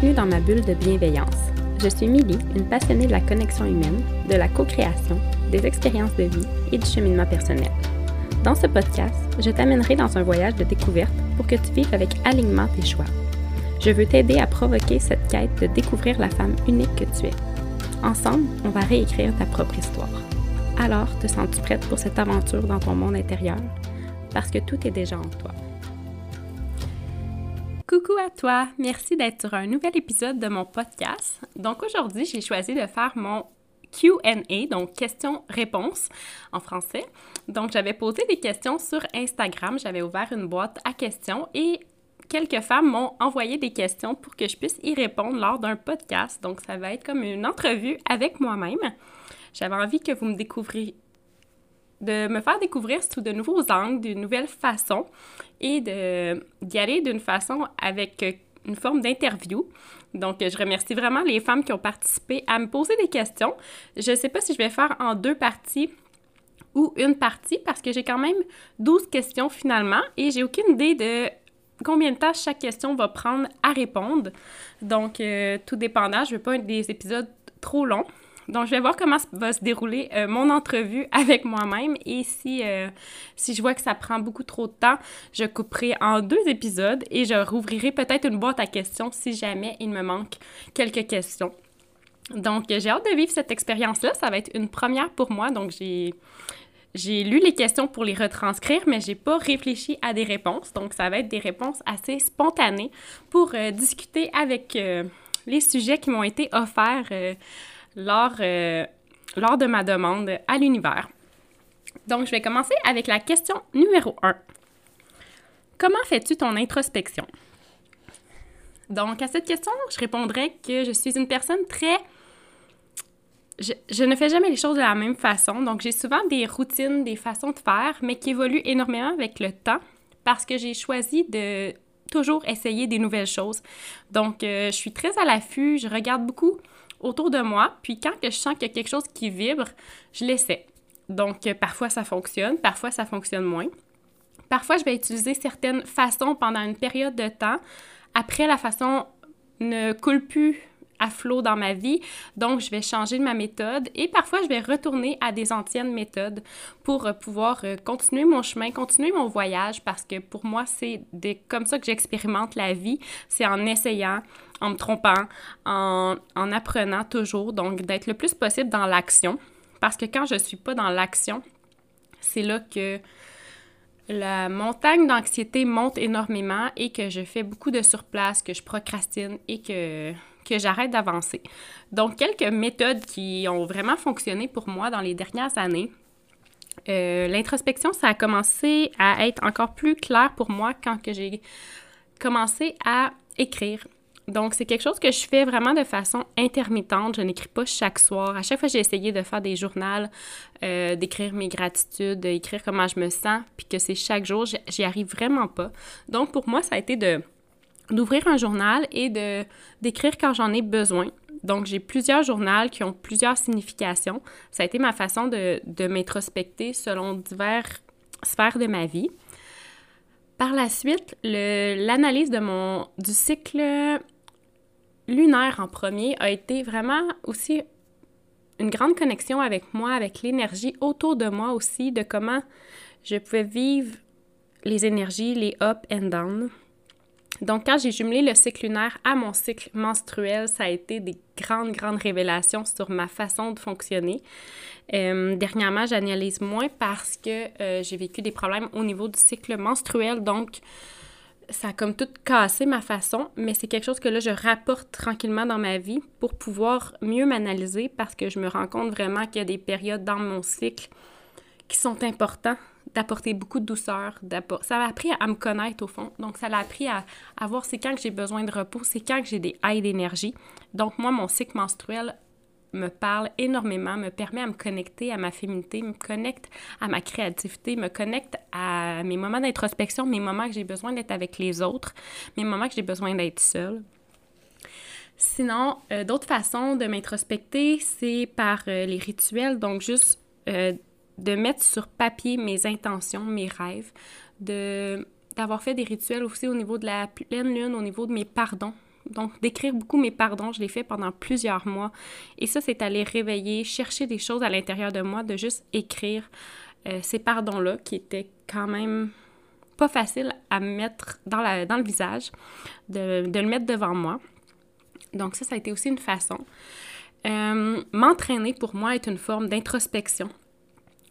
bienvenue dans ma bulle de bienveillance. Je suis Milly, une passionnée de la connexion humaine, de la co-création, des expériences de vie et du cheminement personnel. Dans ce podcast, je t'amènerai dans un voyage de découverte pour que tu vives avec alignement tes choix. Je veux t'aider à provoquer cette quête de découvrir la femme unique que tu es. Ensemble, on va réécrire ta propre histoire. Alors, te sens-tu prête pour cette aventure dans ton monde intérieur? Parce que tout est déjà en toi. Coucou à toi! Merci d'être sur un nouvel épisode de mon podcast. Donc aujourd'hui, j'ai choisi de faire mon QA, donc questions-réponses en français. Donc j'avais posé des questions sur Instagram, j'avais ouvert une boîte à questions et quelques femmes m'ont envoyé des questions pour que je puisse y répondre lors d'un podcast. Donc ça va être comme une entrevue avec moi-même. J'avais envie que vous me découvriez de me faire découvrir sous de nouveaux angles, d'une nouvelle façon et d'y aller d'une façon avec une forme d'interview. Donc, je remercie vraiment les femmes qui ont participé à me poser des questions. Je ne sais pas si je vais faire en deux parties ou une partie parce que j'ai quand même 12 questions finalement et j'ai aucune idée de combien de temps chaque question va prendre à répondre. Donc, euh, tout dépendant, je ne veux pas des épisodes trop longs. Donc, je vais voir comment va se dérouler euh, mon entrevue avec moi-même et si, euh, si je vois que ça prend beaucoup trop de temps, je couperai en deux épisodes et je rouvrirai peut-être une boîte à questions si jamais il me manque quelques questions. Donc, j'ai hâte de vivre cette expérience-là. Ça va être une première pour moi. Donc, j'ai... Lu les questions pour les retranscrire, mais j'ai pas réfléchi à des réponses. Donc, ça va être des réponses assez spontanées pour euh, discuter avec les sujets qui m'ont été offerts lors, euh, lors de ma demande à l'univers. Donc, je vais commencer avec la question numéro 1. Comment fais-tu ton introspection? Donc, à cette question, je répondrai que je suis une personne très... Je, je, ne fais jamais les choses de la même façon. Donc, j'ai souvent des routines, des façons de faire, mais qui évoluent énormément avec le temps parce que j'ai choisi de toujours essayer des nouvelles choses. Donc, euh, je suis très à l'affût, je regarde beaucoup autour de moi. Puis quand que je sens qu'il y a quelque chose qui vibre, je l'essaie. Donc, euh, parfois ça fonctionne, parfois ça fonctionne moins. Parfois, je vais utiliser certaines façons pendant une période de temps. Après, la façon ne coule plus à flot dans ma vie. Donc, je vais changer ma méthode et parfois, je vais retourner à des anciennes méthodes pour euh, pouvoir euh, continuer mon chemin, continuer mon voyage parce que pour moi, c'est comme ça que j'expérimente la vie. C'est en essayant, en me trompant, en, en apprenant toujours. Donc, d'être le plus possible dans l'action parce que quand je suis pas dans l'action, c'est là que la montagne d'anxiété monte énormément et que je fais beaucoup de surplace, que je procrastine et que que j'arrête d'avancer. Donc, quelques méthodes qui ont vraiment fonctionné pour moi dans les dernières années. Euh, l'introspection, ça a commencé à être encore plus clair pour moi quand j'ai commencé à écrire. Donc, c'est quelque chose que je fais vraiment de façon intermittente. Je n'écris pas chaque soir. À chaque fois, j'ai essayé de faire des journaux, euh, d'écrire mes gratitudes, d'écrire comment je me sens, puis que c'est chaque jour, j'y arrive vraiment pas. Donc, pour moi, ça a été de d'ouvrir un journal et de d'écrire quand j'en ai besoin. Donc, j'ai plusieurs journaux qui ont plusieurs significations. Ça a été ma façon de, de m'introspecter selon diverses sphères de ma vie. Par la suite, l'analyse de mon du cycle lunaire en premier a été vraiment aussi une grande connexion avec moi, avec l'énergie autour de moi aussi, de comment je pouvais vivre les énergies, les up and down. Donc, quand j'ai jumelé le cycle lunaire à mon cycle menstruel, ça a été des grandes, grandes révélations sur ma façon de fonctionner. Euh, dernièrement, j'analyse moins parce que euh, j'ai vécu des problèmes au niveau du cycle menstruel. Donc, ça a comme tout cassé ma façon, mais c'est quelque chose que là, je rapporte tranquillement dans ma vie pour pouvoir mieux m'analyser parce que je me rends compte vraiment qu'il y a des périodes dans mon cycle qui sont importantes d'apporter beaucoup de douceur. Ça m'a appris à, me connaître au fond. Donc, ça m'a appris à, voir c'est quand j'ai besoin de repos, c'est quand que j'ai des haies d'énergie. Donc, moi, mon cycle menstruel me parle énormément, me permet à me connecter à ma féminité, me connecte à ma créativité, me connecte à mes moments d'introspection, mes moments que j'ai besoin d'être avec les autres, mes moments que j'ai besoin d'être seule. Sinon, euh, d'autres façons de m'introspecter, c'est par euh, les rituels, donc juste euh, de mettre sur papier mes intentions, mes rêves, de d'avoir fait des rituels aussi au niveau de la pleine lune, au niveau de mes pardons, Donc, d'écrire beaucoup mes pardons, je l'ai fait pendant plusieurs mois. Et ça, c'est aller réveiller, chercher des choses à l'intérieur de moi, de juste écrire euh, ces pardons-là qui étaient quand même pas faciles à mettre dans, la, dans le visage, de, de, le mettre devant moi. Donc, ça, ça a été aussi une façon. Euh, m'entraîner, pour moi, est une forme d'introspection.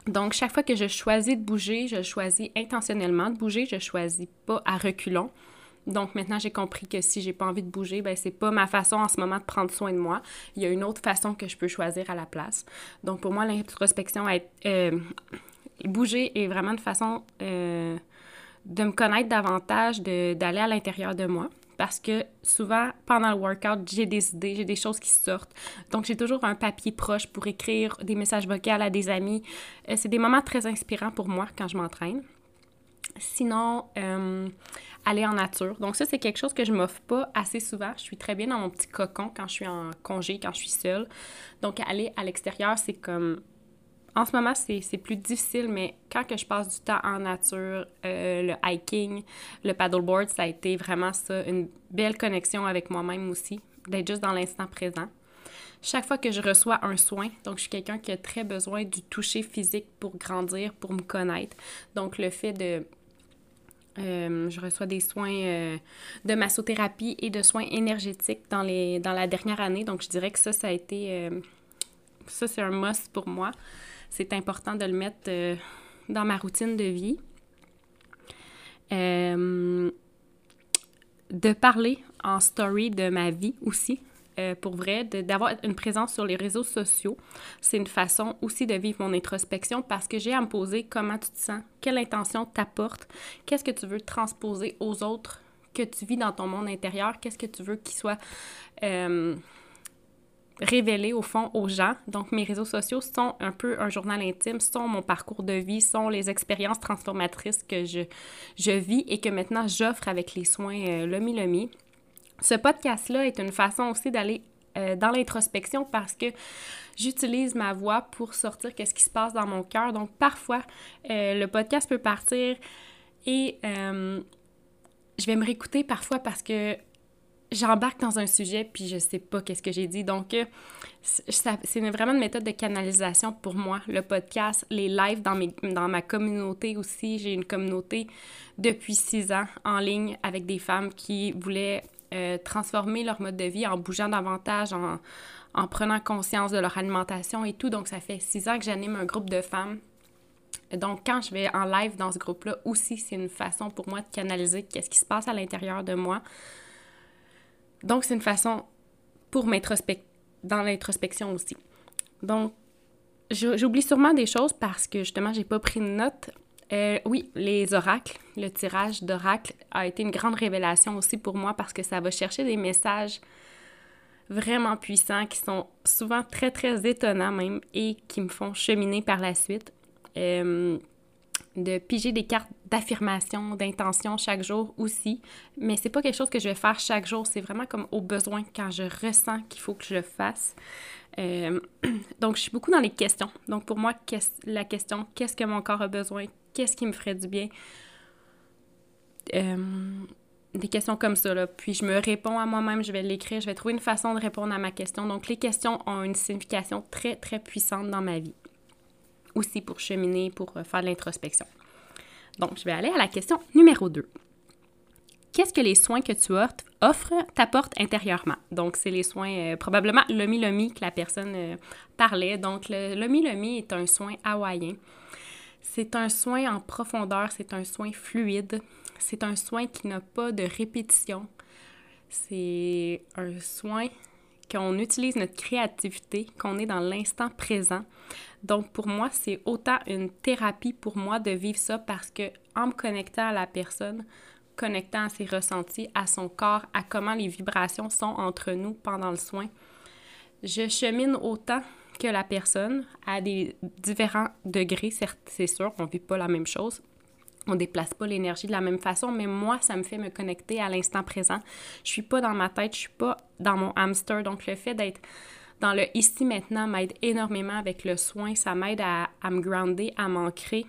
Donc, chaque fois que je choisis de bouger, je choisis intentionnellement de bouger, je choisis pas à reculons. Donc maintenant, j'ai compris que si j'ai pas envie de bouger, ben c'est pas ma façon en ce moment de prendre soin de moi. Il y a une autre façon que je peux choisir à la place. Donc pour moi, l'introspection, euh, bouger est vraiment une façon euh, de me connaître davantage, d'aller à l'intérieur de moi. Parce que souvent, pendant le workout, j'ai des idées, j'ai des choses qui sortent. Donc, j'ai toujours un papier proche pour écrire des messages vocaux à des amis. Euh, c'est des moments très inspirants pour moi quand je m'entraîne. Sinon, euh, aller en nature. Donc ça, c'est quelque chose que je m'offre pas assez souvent. Je suis très bien dans mon petit cocon quand je suis en congé, quand je suis seule. Donc aller à l'extérieur, c'est comme... En ce moment, c'est plus difficile, mais quand que je passe du temps en nature, euh, le hiking, le paddleboard, ça a été vraiment ça, une belle connexion avec moi-même aussi, d'être juste dans l'instant présent chaque fois que je reçois un soin, donc je suis quelqu'un qui a très besoin du toucher physique pour grandir, pour me connaître. Donc le fait de euh, je reçois des soins euh, de massothérapie et de soins énergétiques dans, les, dans la dernière année. Donc, je dirais que ça, ça a été... Euh, ça, c'est un must pour moi. C'est important de le mettre dans ma routine de vie. de parler en story de ma vie aussi. Euh, pour vrai, d'avoir une présence sur les réseaux sociaux. C'est une façon aussi de vivre mon introspection parce que j'ai à me poser comment tu te sens, quelle intention t'apporte, qu'est-ce que tu veux transposer aux autres que tu vis dans ton monde intérieur, qu'est-ce que tu veux qu'il soit euh, révélé au fond aux gens. Donc mes réseaux sociaux sont un peu un journal intime, sont mon parcours de vie, sont les expériences transformatrices que je, je vis et que maintenant j'offre avec les soins euh, Lomi Lomi. Ce podcast-là est une façon aussi d'aller euh, dans l'introspection parce que j'utilise ma voix pour sortir qu'est-ce qui se passe dans mon cœur. Donc parfois, euh, le podcast peut partir et euh, je vais me réécouter parfois parce que j'embarque dans un sujet puis je sais pas qu'est-ce que j'ai dit. Donc c'est vraiment une méthode de canalisation pour moi. Le podcast, les lives dans, mes, dans ma communauté aussi. J'ai une communauté depuis six ans en ligne avec des femmes qui voulaient euh, transformer leur mode de vie en bougeant davantage, en, en, prenant conscience de leur alimentation et tout. Donc, ça fait six ans que j'anime un groupe de femmes. Donc, quand je vais en live dans ce groupe-là, aussi, c'est une façon pour moi de canaliser qu'est-ce qui se passe à l'intérieur de moi. Donc, c'est une façon pour m'introspecter, dans l'introspection aussi. Donc, j'oublie sûrement des choses parce que justement, j'ai pas pris de notes euh, oui, les oracles, le tirage d'oracles a été une grande révélation aussi pour moi parce que ça va chercher des messages vraiment puissants qui sont souvent très, très étonnants même et qui me font cheminer par la suite. Euh, de piger des cartes d'affirmation, d'intention chaque jour aussi. Mais c'est pas quelque chose que je vais faire chaque jour, c'est vraiment comme au besoin quand je ressens qu'il faut que je le fasse. Euh, donc, je suis beaucoup dans les questions. Donc, pour moi, la question qu'est-ce que mon corps a besoin Qu'est-ce qui me ferait du bien? Euh, Des questions comme ça, là. Puis, je me réponds à moi-même, je vais l'écrire, je vais trouver une façon de répondre à ma question. Donc, les questions ont une signification très, très puissante dans ma vie. Aussi pour cheminer, pour euh, faire de l'introspection. Donc, je vais aller à la question numéro 2 qu'est-ce que les soins que tu offres t'apportent intérieurement? Donc, c'est les soins, euh, probablement l'omi lomi que la personne parlait. Donc, le lomi lomi est un soin hawaïen. C'est un soin en profondeur, c'est un soin fluide, c'est un soin qui n'a pas de répétition. C'est un soin qu'on utilise notre créativité, qu'on est dans l'instant présent. Donc pour moi, c'est autant une thérapie pour moi de vivre ça parce que en me connectant à la personne, connectant à ses ressentis, à son corps, à comment les vibrations sont entre nous pendant le soin. Je chemine autant que la personne à des différents degrés, c'est sûr, on ne vit pas la même chose. On ne déplace pas l'énergie de la même façon, mais moi, ça me fait me connecter à l'instant présent. Je suis pas dans ma tête, je suis pas dans mon hamster. Donc, le fait d'être dans le ici maintenant m'aide énormément avec le soin. Ça m'aide à, à, me grounder, à m'ancrer.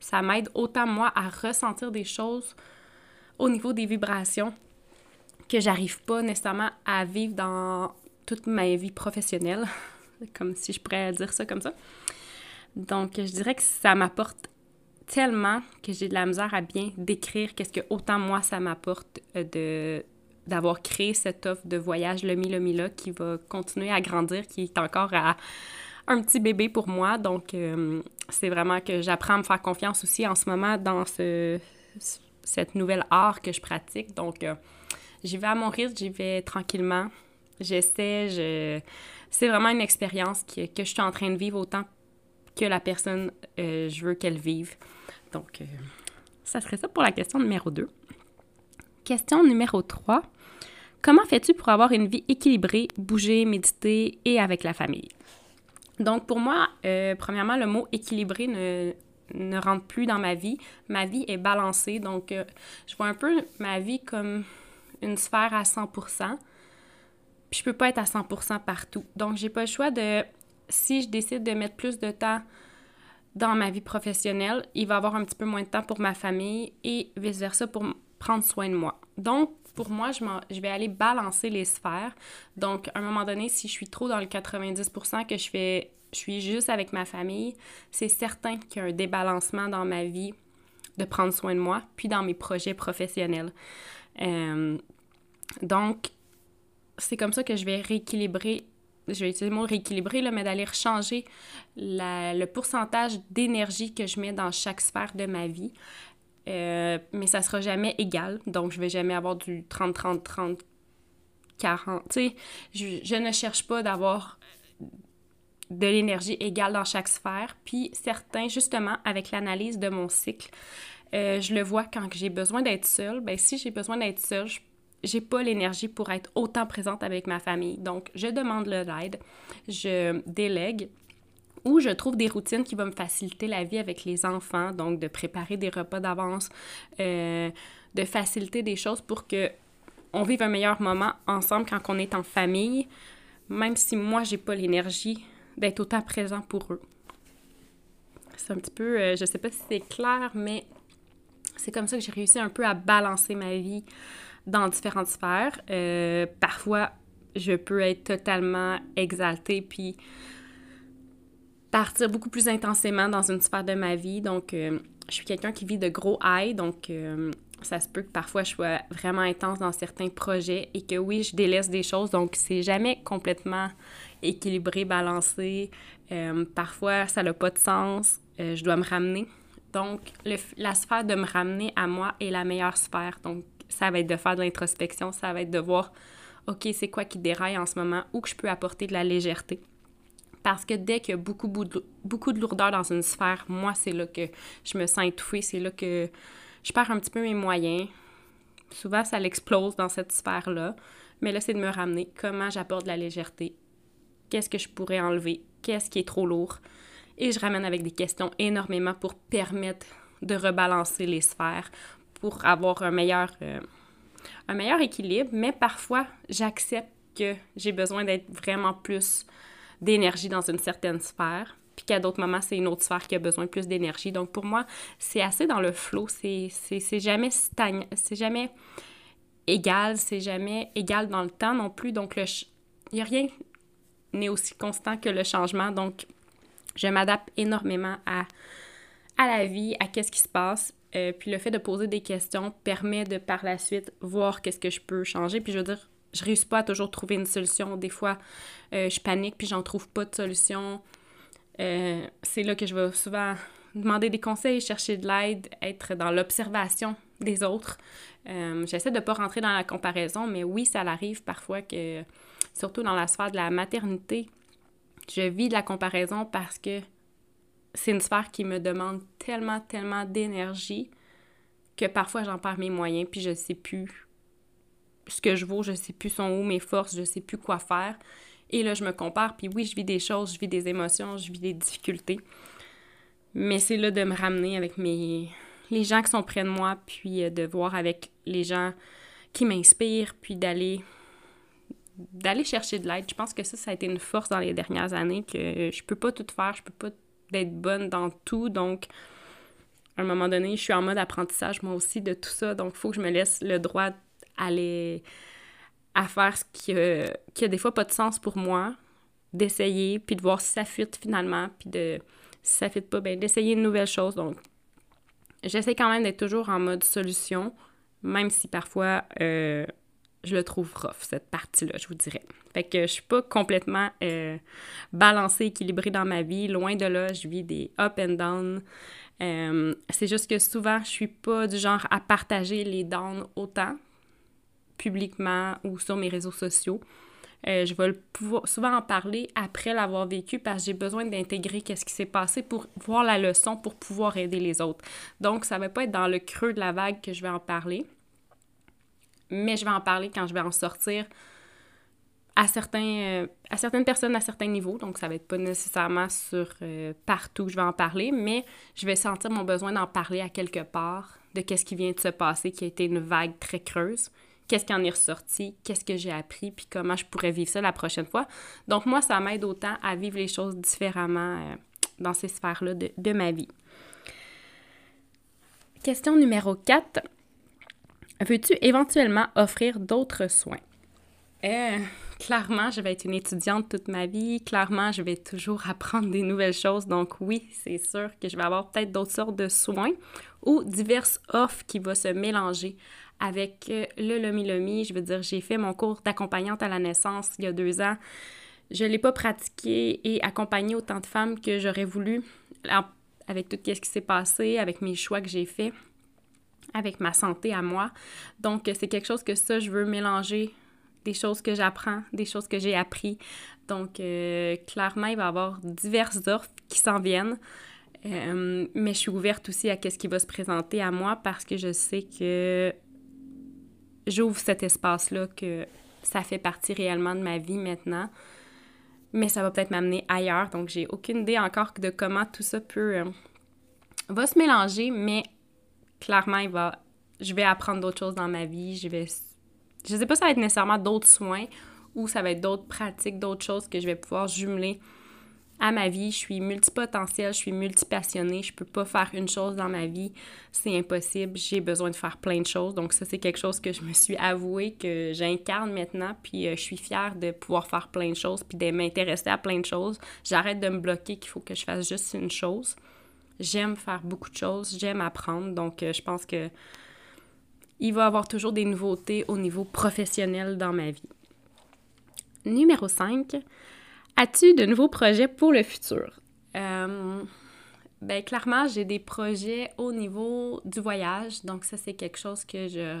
Ça m'aide autant moi à ressentir des choses au niveau des vibrations que j'arrive pas nécessairement à vivre dans toute ma vie professionnelle, comme si je pourrais dire ça comme ça. Donc, je dirais que ça m'apporte tellement que j'ai de la misère à bien décrire qu'est-ce que autant moi ça m'apporte euh, de d'avoir créé cette offre de voyage Le Mi là qui va continuer à grandir, qui est encore un petit bébé pour moi. Donc, euh, c'est vraiment que j'apprends à me faire confiance aussi en ce moment dans ce, cette nouvelle art que je pratique. Donc, euh, j'y vais à mon rythme, j'y vais tranquillement. J'essaie, je... c'est vraiment une expérience que, je suis en train de vivre autant que la personne, euh, je veux qu'elle vive. Donc, ça serait ça pour la question numéro 2. Question numéro 3. Comment fais-tu pour avoir une vie équilibrée, bouger, méditer et avec la famille? Donc, pour moi, euh, premièrement, le mot équilibré ne, rentre plus dans ma vie. Ma vie est balancée. Donc, euh, je vois un peu ma vie comme une sphère à 100 Puis, je peux pas être à 100% partout. Donc, j'ai pas le choix de. Si je décide de mettre plus de temps dans ma vie professionnelle, il va avoir un petit peu moins de temps pour ma famille et vice-versa pour prendre soin de moi. Donc, pour moi, je, je, vais aller balancer les sphères. Donc, à un moment donné, si je suis trop dans le 90% que je fais, je suis juste avec ma famille, c'est certain qu'il y a un débalancement dans ma vie de prendre soin de moi, puis dans mes projets professionnels. Euh, donc, c'est comme ça que je vais rééquilibrer je vais utiliser le mot rééquilibrer, là, mais d'aller changer le pourcentage d'énergie que je mets dans chaque sphère de ma vie. Euh, mais ça sera jamais égal. Donc, je vais jamais avoir du 30, 30, 30, 40. Tu sais, je, ne cherche pas d'avoir de l'énergie égale dans chaque sphère. Puis, certains, justement, avec l'analyse de mon cycle, euh, je le vois quand j'ai besoin d'être seule. Ben, si j'ai besoin d'être seule, j'ai pas l'énergie pour être autant présente avec ma famille. Donc, je demande de l'aide, je délègue ou je trouve des routines qui vont me faciliter la vie avec les enfants, donc de préparer des repas d'avance, euh, de faciliter des choses pour que on vive un meilleur moment ensemble quand on est en famille, même si moi j'ai pas l'énergie d'être autant présent pour eux. C'est un petit peu, euh, je sais pas si c'est clair, mais c'est comme ça que j'ai réussi un peu à balancer ma vie dans différentes sphères. Euh, parfois, je peux être totalement exaltée puis partir beaucoup plus intensément dans une sphère de ma vie. Donc, euh, je suis quelqu'un qui vit de gros highs, donc euh, ça se peut que parfois je sois vraiment intense dans certains projets et que oui, je délaisse des choses. Donc, c'est jamais complètement équilibré, balancé. Parfois, ça n'a pas de sens. je dois me ramener. Donc, la sphère de me ramener à moi est la meilleure sphère. Donc, ça va être de faire de l'introspection, ça va être de voir, OK, c'est quoi qui déraille en ce moment, où que je peux apporter de la légèreté. Parce que dès qu'il y a beaucoup, de lourdeur dans une sphère, moi, c'est là que je me sens étouffée, c'est là que je perds un petit peu mes moyens. Souvent, ça l'explose dans cette sphère-là. Mais là, c'est de me ramener. Comment j'apporte de la légèreté? Qu'est-ce que je pourrais enlever? Qu'est-ce qui est trop lourd? Et je ramène avec des questions énormément pour permettre de rebalancer les sphères, pour avoir un meilleur, euh, un meilleur équilibre. Mais parfois, j'accepte que j'ai besoin d'être vraiment plus d'énergie dans une certaine sphère, puis qu'à d'autres moments, c'est une autre sphère qui a besoin plus d'énergie. Donc pour moi, c'est assez dans le flow, c'est jamais stagnant, c'est jamais égal, c'est jamais égal dans le temps non plus. Donc il n'y a rien n'est aussi constant que le changement. Donc je m'adapte énormément à, la vie, à qu'est-ce qui se passe. Euh, puis le fait de poser des questions permet de par la suite voir qu'est-ce que je peux changer. Puis je veux dire, je réussis pas à toujours trouver une solution. Des fois, euh, je panique puis j'en trouve pas de solution. Euh, c'est là que je vais souvent demander des conseils, chercher de l'aide, être dans l'observation des autres. J'essaie de ne pas rentrer dans la comparaison, mais oui, ça arrive parfois que, surtout dans la sphère de la maternité, je vis de la comparaison parce que c'est une sphère qui me demande tellement, tellement d'énergie que parfois j'en perds mes moyens puis je sais plus ce que je vaux, je sais plus sont où mes forces, je sais plus quoi faire. Et là, je me compare, puis oui, je vis des choses, je vis des émotions, je vis des difficultés. Mais c'est là de me ramener avec mes les gens qui sont près de moi, puis euh, de voir avec les gens qui m'inspirent, puis d'aller d'aller chercher de l'aide. Je pense que ça, ça a été une force dans les dernières années, que je peux pas tout faire, je peux pas être bonne dans tout, donc à un moment donné, je suis en mode apprentissage moi aussi de tout ça, donc il faut que je me laisse le droit aller à faire ce qui, qui a des fois pas de sens pour moi, d'essayer, puis de voir si ça fit finalement, puis de si ça fit pas, ben d'essayer une nouvelle chose. Donc, j'essaie quand même d'être toujours en mode solution, même si parfois euh, je le trouve rough, cette partie-là, je vous dirais. Fait que je suis pas complètement euh, balancée, équilibrée dans ma vie. Loin de là, je vis des up and down. Euh, c'est juste que souvent, je suis pas du genre à partager les downs autant publiquement ou sur mes réseaux sociaux. Euh, je vais souvent en parler après l'avoir vécu parce que j'ai besoin d'intégrer qu'est-ce qui s'est passé pour voir la leçon pour pouvoir aider les autres. Donc, ça va pas être dans le creux de la vague que je vais en parler, mais je vais en parler quand je vais en sortir à, certains, euh, à certaines personnes à certains niveaux. Donc, ça va être pas nécessairement sur euh, partout que je vais en parler, mais je vais sentir mon besoin d'en parler à quelque part de qu'est-ce qui vient de se passer, qui a été une vague très creuse qu'est-ce qui en est ressorti, qu'est-ce que j'ai appris, puis comment je pourrais vivre ça la prochaine fois? Donc moi, ça m'aide autant à vivre les choses différemment euh, dans ces sphères-là de, ma vie. Question numéro 4. Veux-tu éventuellement offrir d'autres soins? Euh, clairement, je vais être une étudiante toute ma vie. Clairement, je vais toujours apprendre des nouvelles choses. Donc oui, c'est sûr que je vais avoir peut-être d'autres sortes de soins ou diverses offres qui vont se mélanger avec euh, le Lomi Lomi. Je veux dire, j'ai fait mon cours d'accompagnante à la naissance il y a deux ans. Je ne l'ai pas pratiqué et accompagné autant de femmes que j'aurais voulu avec tout ce qui s'est passé, avec mes choix que j'ai faits, avec ma santé à moi. Donc, c'est quelque chose que ça, je veux mélanger des choses que j'apprends, des choses que j'ai appris. Donc, euh, clairement, il va y avoir diverses offres qui s'en viennent. Euh, mais je suis ouverte aussi à ce qui va se présenter à moi parce que je sais que j'ouvre cet espace-là que ça fait partie réellement de ma vie maintenant. Mais ça va peut-être m'amener ailleurs. Donc, j'ai aucune idée encore de comment tout ça peut. Euh, va se mélanger, mais clairement, il va. Je vais apprendre d'autres choses dans ma vie. Je vais. Je sais pas si ça va être nécessairement d'autres soins ou ça va être d'autres pratiques, d'autres choses que je vais pouvoir jumeler à ma vie. Je suis multipotentielle, je suis multipassionnée, je peux pas faire une chose dans ma vie, c'est impossible. J'ai besoin de faire plein de choses. Donc ça, c'est quelque chose que je me suis avoué que j'incarne maintenant, puis euh, je suis fière de pouvoir faire plein de choses, puis de m'intéresser à plein de choses. J'arrête de me bloquer qu'il faut que je fasse juste une chose. J'aime faire beaucoup de choses, j'aime apprendre, donc euh, je pense que il va y avoir toujours des nouveautés au niveau professionnel dans ma vie. Numéro 5, As-tu de nouveaux projets pour le futur? Euh, ben, clairement, j'ai des projets au niveau du voyage. Donc, ça, c'est quelque chose que je.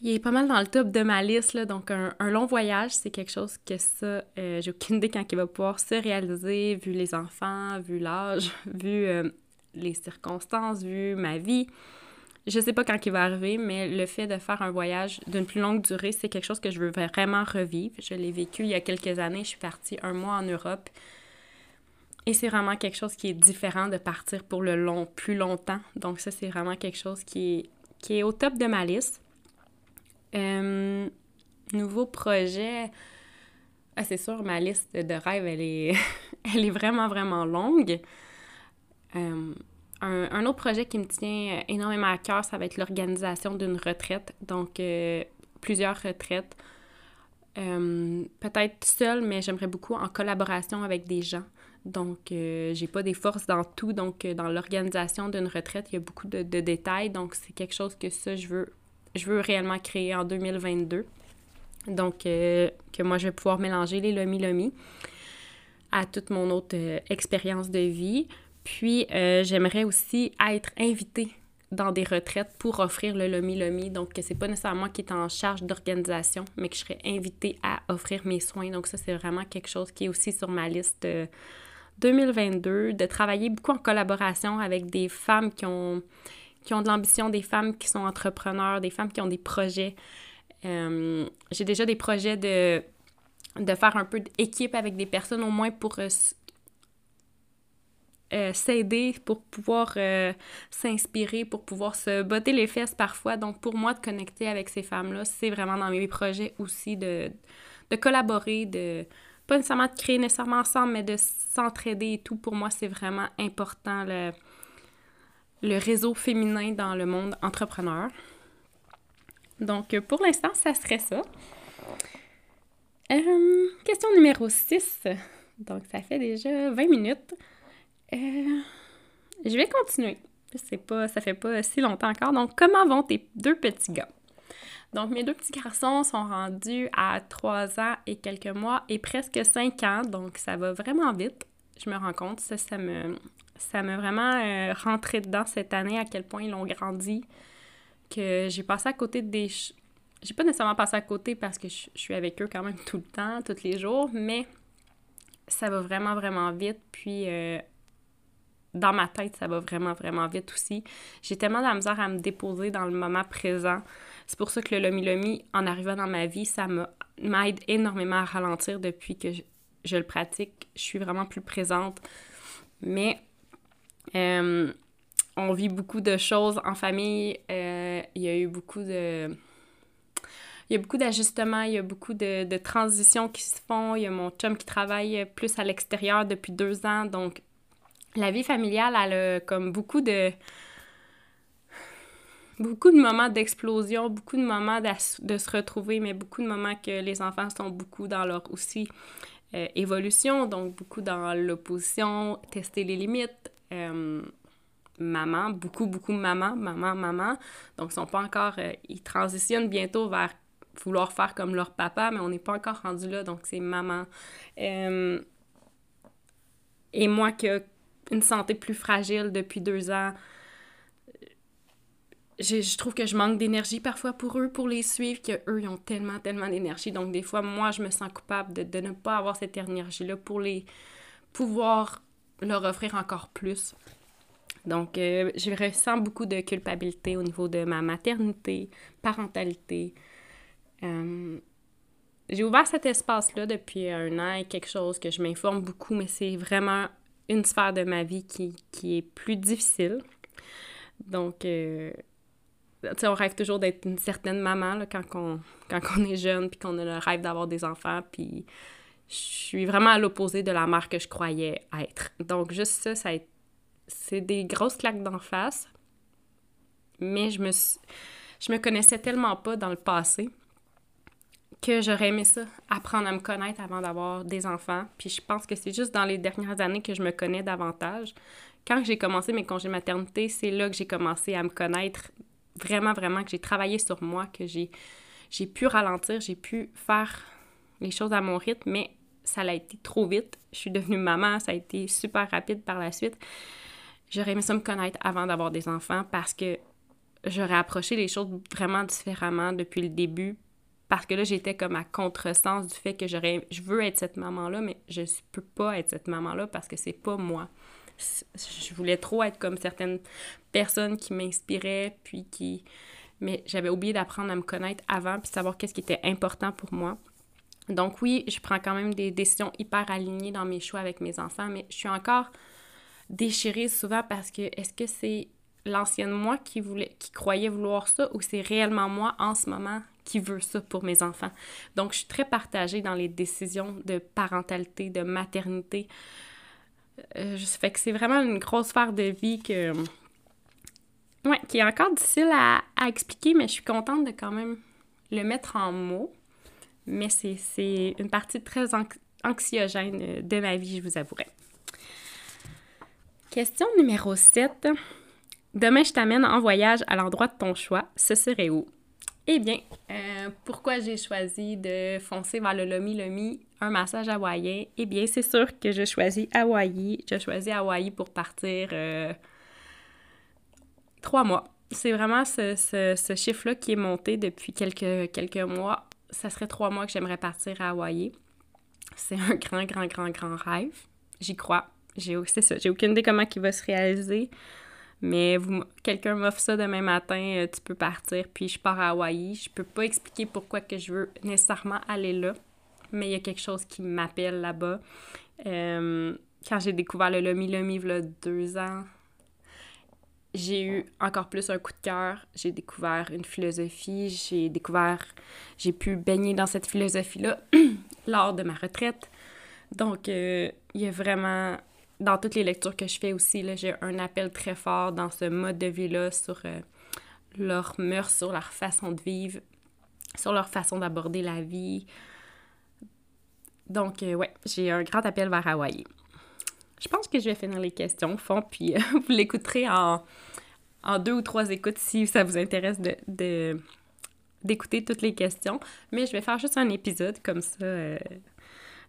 Il est pas mal dans le top de ma liste. Là. Donc, un, long voyage, c'est quelque chose que ça, euh, j'ai aucune idée quand il va pouvoir se réaliser, vu les enfants, vu l'âge, vu euh, les circonstances, vu ma vie. Je sais pas quand il va arriver, mais le fait de faire un voyage d'une plus longue durée, c'est quelque chose que je veux vraiment revivre. Je l'ai vécu il y a quelques années. Je suis partie un mois en Europe. Et c'est vraiment quelque chose qui est différent de partir pour le long, plus longtemps. Donc ça, c'est vraiment quelque chose qui est, qui est au top de ma liste. Euh, nouveau projet. Ah, c'est sûr, ma liste de rêves, elle est, elle est vraiment, vraiment longue. Euh, un, autre projet qui me tient euh, énormément à cœur, ça va être l'organisation d'une retraite. Donc, euh, plusieurs retraites. Euh, peut-être seule, mais j'aimerais beaucoup en collaboration avec des gens. Donc, j'ai pas des forces dans tout. Donc, dans l'organisation d'une retraite, il y a beaucoup de, détails. Donc, c'est quelque chose que ça, je veux, je veux réellement créer en 2022. Donc, que moi, je vais pouvoir mélanger les lomi-lomi à toute mon autre expérience de vie. Puis, euh, j'aimerais aussi être invitée dans des retraites pour offrir le Lomi Lomi. Donc, c'est pas nécessairement moi qui est en charge d'organisation, mais que je serais invitée à offrir mes soins. Donc, ça, c'est vraiment quelque chose qui est aussi sur ma liste 2022, euh, de travailler beaucoup en collaboration avec des femmes qui ont, qui ont de l'ambition, des femmes qui sont entrepreneurs, des femmes qui ont des projets. Euh, j'ai déjà des projets de, de faire un peu d'équipe avec des personnes, au moins pour euh, s'aider, pour pouvoir euh, s'inspirer, pour pouvoir se botter les fesses parfois. Donc, pour moi, de connecter avec ces femmes-là, c'est vraiment dans mes projets aussi de, de collaborer, de pas nécessairement de créer nécessairement ensemble, mais de s'entraider et tout. Pour moi, c'est vraiment important le réseau féminin dans le monde entrepreneur. Donc, euh, pour l'instant, ça serait ça. Euh, question numéro 6. Donc, ça fait déjà 20 minutes. Euh, je vais continuer. C'est pas, ça fait pas si longtemps encore. Donc, comment vont tes deux petits gars? Donc, mes deux petits garçons sont rendus à 3 ans et quelques mois et presque 5 ans. Donc, ça va vraiment vite. Je me rends compte. Ça, ça me, ça m'a vraiment euh, rentré dedans cette année à quel point ils ont grandi. Que j'ai passé à côté des. J'ai pas nécessairement passé à côté parce que je, suis avec eux quand même tout le temps, tous les jours, mais ça va vraiment, vraiment vite. Puis euh, dans ma tête, ça va vraiment, vraiment vite aussi. J'ai tellement de la misère à me déposer dans le moment présent. C'est pour ça que le Lomi Lomi, en arrivant dans ma vie, ça m'aide énormément à ralentir depuis que je, le pratique. Je suis vraiment plus présente. Mais euh, on vit beaucoup de choses en famille. Euh, il y a eu beaucoup de il y a beaucoup d'ajustements, il y a beaucoup de, de, transitions qui se font. Il y a mon chum qui travaille plus à l'extérieur depuis deux ans. Donc, la vie familiale, elle a comme beaucoup de. Moments d'explosion, beaucoup de moments de se retrouver, mais beaucoup de moments que les enfants sont beaucoup dans leur aussi euh, évolution, donc beaucoup dans l'opposition, tester les limites. Euh, maman, beaucoup, beaucoup maman, maman, maman. Donc, ils sont pas encore. Euh, ils transitionnent bientôt vers vouloir faire comme leur papa, mais on n'est pas encore rendu là, donc c'est maman. et moi qui une santé plus fragile depuis deux ans. Je, trouve que je manque d'énergie parfois pour eux, pour les suivre, qu'eux, ils ont tellement, tellement d'énergie. Donc, des fois, moi, je me sens coupable de, ne pas avoir cette énergie-là pour les pouvoir leur offrir encore plus. Donc, euh, je ressens beaucoup de culpabilité au niveau de ma maternité, parentalité. Euh, j'ai ouvert cet espace-là depuis un an et quelque chose que je m'informe beaucoup, mais c'est vraiment une sphère de ma vie qui, est plus difficile. Donc, euh, on rêve toujours d'être une certaine maman là, quand, on, quand on est jeune, puis qu'on a le rêve d'avoir des enfants, puis je suis vraiment à l'opposé de la mère que je croyais être. Donc, juste ça, ça c'est des grosses claques d'en face, mais je me, je me connaissais tellement pas dans le passé que j'aurais aimé ça, apprendre à me connaître avant d'avoir des enfants. Puis je pense que c'est juste dans les dernières années que je me connais davantage. Quand j'ai commencé mes congés maternité, c'est là que j'ai commencé à me connaître vraiment, vraiment, que j'ai travaillé sur moi, que j'ai, pu ralentir, j'ai pu faire les choses à mon rythme, mais ça a été trop vite. Je suis devenue maman, ça a été super rapide par la suite. J'aurais aimé ça me connaître avant d'avoir des enfants parce que j'aurais approché les choses vraiment différemment depuis le début parce que là, j'étais comme à contresens du fait que j'aurais, je veux être cette maman-là, mais je peux pas être cette maman-là parce que c'est pas moi. Je voulais trop être comme certaines personnes qui m'inspiraient, puis qui... Mais j'avais oublié d'apprendre à me connaître avant, puis savoir qu'est-ce qui était important pour moi. Donc oui, je prends quand même des décisions hyper alignées dans mes choix avec mes enfants, mais je suis encore déchirée souvent parce que est-ce que c'est l'ancienne moi qui voulait qui croyait vouloir ça ou c'est réellement moi en ce moment qui veut ça pour mes enfants? Donc, je suis très partagée dans les décisions de parentalité, de maternité. Euh, je fait que c'est vraiment une grosse sphère de vie que, ouais, qui est encore difficile à, expliquer, mais je suis contente de quand même le mettre en mots. Mais c'est une partie très anxiogène de ma vie, je vous avouerai. Question numéro 7. Demain, je t'amène en voyage à l'endroit de ton choix. Ce serait où? Eh bien, euh, pourquoi j'ai choisi de foncer vers le Lomi Lomi, un massage hawaïen? Eh bien, c'est sûr que je choisis Hawaï. Je choisis Hawaï pour partir euh, trois mois. C'est vraiment ce, ce, chiffre-là qui est monté depuis quelques mois. Ça serait trois mois que j'aimerais partir à Hawaï. C'est un grand, grand, grand, grand rêve. J'y crois. C'est ça. J'ai aucune idée comment il va se réaliser. Mais quelqu'un m'offre ça demain matin, euh, tu peux partir, puis je pars à Hawaï. Je peux pas expliquer pourquoi je veux nécessairement aller là, mais il y a quelque chose qui m'appelle là-bas. Euh, quand j'ai découvert le Lomi Lomi il y a deux ans, j'ai eu encore plus un coup de cœur. J'ai découvert une philosophie, j'ai découvert, j'ai pu baigner dans cette philosophie-là lors de ma retraite. Donc, euh, il y a vraiment dans toutes les lectures que je fais aussi, j'ai un appel très fort dans ce mode de vie-là sur euh, leurs mœurs, sur leur façon de vivre, sur leur façon d'aborder la vie. Donc, euh, ouais, j'ai un grand appel vers Hawaii. Je pense que je vais finir les questions au fond, puis euh, vous l'écouterez en, deux ou trois écoutes si ça vous intéresse de, d'écouter toutes les questions. Mais je vais faire juste un épisode, comme ça, euh,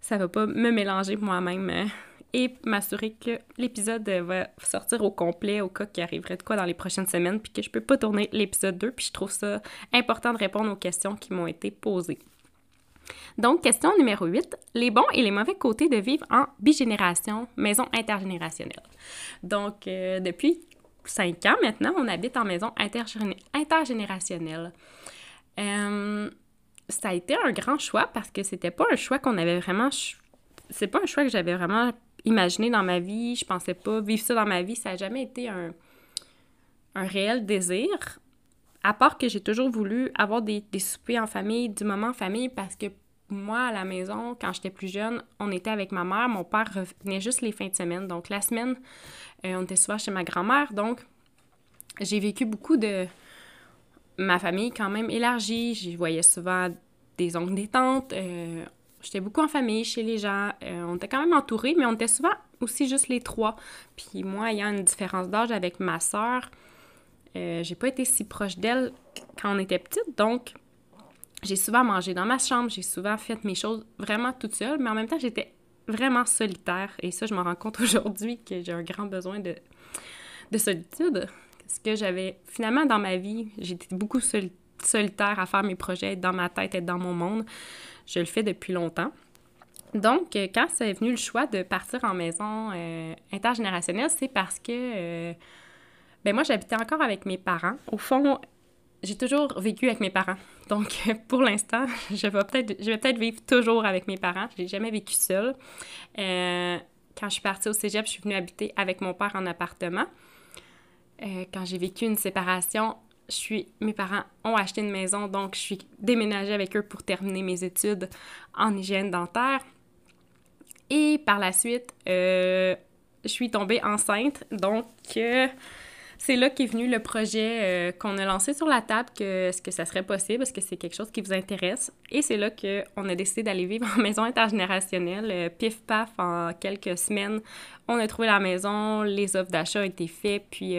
ça va pas me mélanger moi-même et m'assurer que l'épisode va sortir au complet au cas qu'il arriverait de quoi dans les prochaines semaines, puis que je peux pas tourner l'épisode 2, puis je trouve ça important de répondre aux questions qui m'ont été posées. Donc, question numéro 8, les bons et les mauvais côtés de vivre en bigénération, maison intergénérationnelle. Donc, euh, depuis 5 ans maintenant, on habite en maison intergénérationnelle. Euh, ça a été un grand choix parce que c'était pas un choix qu'on avait vraiment. C'est pas un choix que j'avais vraiment imaginé dans ma vie. Je pensais pas vivre ça dans ma vie. Ça n'a jamais été un, un réel désir. À part que j'ai toujours voulu avoir des, des soupers en famille, du moment en famille, parce que moi, à la maison, quand j'étais plus jeune, on était avec ma mère. Mon père revenait juste les fins de semaine. Donc, la semaine, euh, on était souvent chez ma grand-mère. Donc, j'ai vécu beaucoup de ma famille quand même élargie. J'y voyais souvent des oncles, des tantes. Euh, J'étais beaucoup en famille, chez les gens. Euh, on était quand même entourés, mais on était souvent aussi juste les trois. Puis moi, ayant une différence d'âge avec ma sœur, euh, j'ai pas été si proche d'elle quand on était petite. Donc, j'ai souvent mangé dans ma chambre, j'ai souvent fait mes choses vraiment toute seule, mais en même temps, j'étais vraiment solitaire. Et ça, je me rends compte aujourd'hui que j'ai un grand besoin de, de solitude. Parce que j'avais, finalement, dans ma vie, j'étais beaucoup solitaire à faire mes projets, être dans ma tête, être dans mon monde. Je le fais depuis longtemps. Donc, euh, quand c'est venu le choix de partir en maison euh, intergénérationnelle, c'est parce que euh, ben moi, j'habitais encore avec mes parents. Au fond, j'ai toujours vécu avec mes parents. Donc, pour l'instant, je vais peut-être je vais peut-être vivre toujours avec mes parents. Je n'ai jamais vécu seule. quand je suis partie au cégep, je suis venue habiter avec mon père en appartement. quand j'ai vécu une séparation, je suis, mes parents ont acheté une maison, donc je suis déménagée avec eux pour terminer mes études en hygiène dentaire. Et par la suite, euh, je suis tombée enceinte, donc euh, c'est là qu'est venu le projet euh, qu'on a lancé sur la table, que ce que ça serait possible, est-ce que c'est quelque chose qui vous intéresse. Et c'est là qu'on a décidé d'aller vivre en maison intergénérationnelle. pif paf, en quelques semaines, on a trouvé la maison, les offres d'achat ont été faites, puis